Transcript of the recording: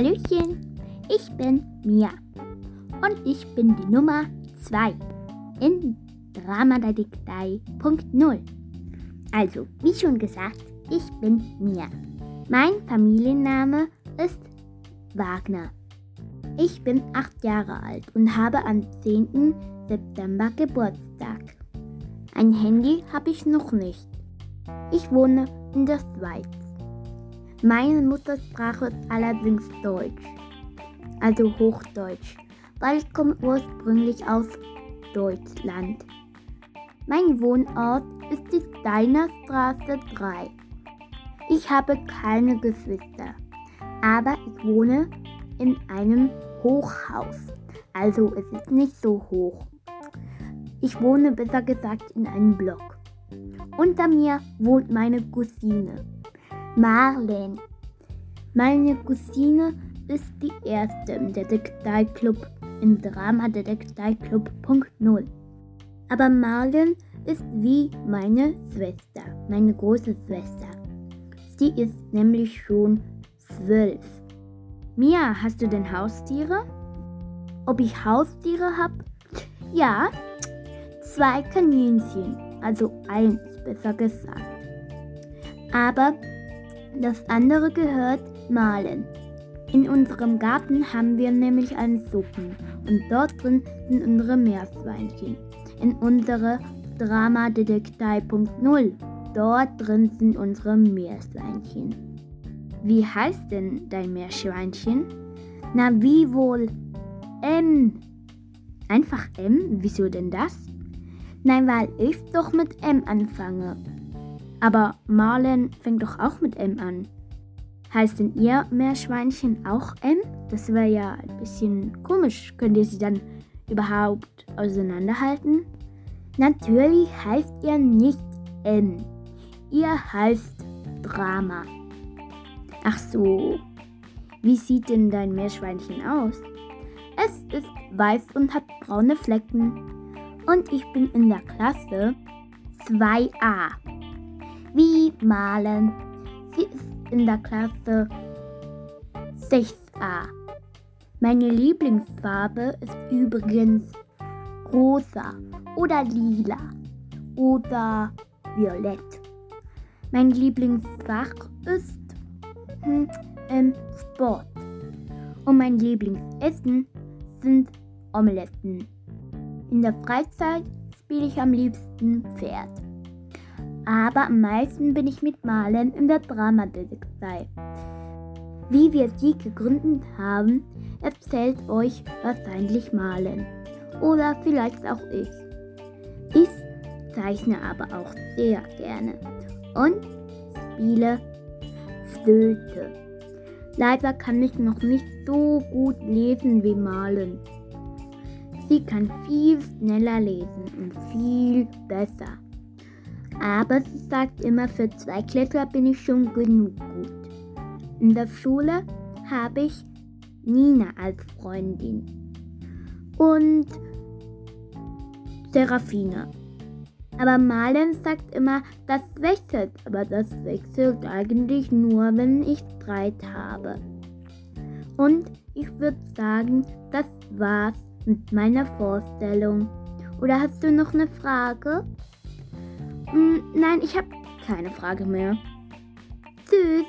Hallöchen, ich bin Mia und ich bin die Nummer 2 in Dramadadiktei.0. Also, wie schon gesagt, ich bin Mia. Mein Familienname ist Wagner. Ich bin 8 Jahre alt und habe am 10. September Geburtstag. Ein Handy habe ich noch nicht. Ich wohne in der Schweiz. Meine Muttersprache ist allerdings Deutsch, also Hochdeutsch, weil ich komme ursprünglich aus Deutschland. Mein Wohnort ist die Steinerstraße 3. Ich habe keine Geschwister, aber ich wohne in einem Hochhaus, also es ist nicht so hoch. Ich wohne besser gesagt in einem Block. Unter mir wohnt meine Cousine. Marlene. Meine Cousine ist die erste im Detektivclub, im Drama Detektivclub.0. Aber Marlene ist wie meine Schwester, meine große Schwester. Sie ist nämlich schon zwölf. Mia, hast du denn Haustiere? Ob ich Haustiere habe? Ja, zwei Kaninchen, also eins besser gesagt. Aber das andere gehört Malen. In unserem Garten haben wir nämlich einen Suppen und dort drin sind unsere Meerschweinchen. In unsere Dramadetektei.0. Dort drin sind unsere Meerschweinchen. Wie heißt denn dein Meerschweinchen? Na, wie wohl? M. Einfach M? Wieso denn das? Nein, weil ich doch mit M anfange. Aber Marlen fängt doch auch mit M an. Heißt denn ihr Meerschweinchen auch M? Das wäre ja ein bisschen komisch. Könnt ihr sie dann überhaupt auseinanderhalten? Natürlich heißt ihr nicht M. Ihr heißt Drama. Ach so. Wie sieht denn dein Meerschweinchen aus? Es ist weiß und hat braune Flecken. Und ich bin in der Klasse 2a wie malen. Sie ist in der Klasse 6a. Meine Lieblingsfarbe ist übrigens rosa oder lila oder violett. Mein Lieblingsfach ist hm, Sport. Und mein Lieblingsessen sind Omeletten. In der Freizeit spiele ich am liebsten Pferd aber am meisten bin ich mit Malen in der Dramadetektei. Wie wir sie gegründet haben, erzählt euch wahrscheinlich Malen. Oder vielleicht auch ich. Ich zeichne aber auch sehr gerne und spiele Flöte. Leider kann ich noch nicht so gut lesen wie Malen. Sie kann viel schneller lesen und viel besser. Aber sie sagt immer, für zwei Klässler bin ich schon genug gut. In der Schule habe ich Nina als Freundin und Serafina. Aber Malen sagt immer, das wechselt, aber das wechselt eigentlich nur, wenn ich Streit habe. Und ich würde sagen, das war's mit meiner Vorstellung. Oder hast du noch eine Frage? Hm, nein, ich habe keine Frage mehr. Tschüss.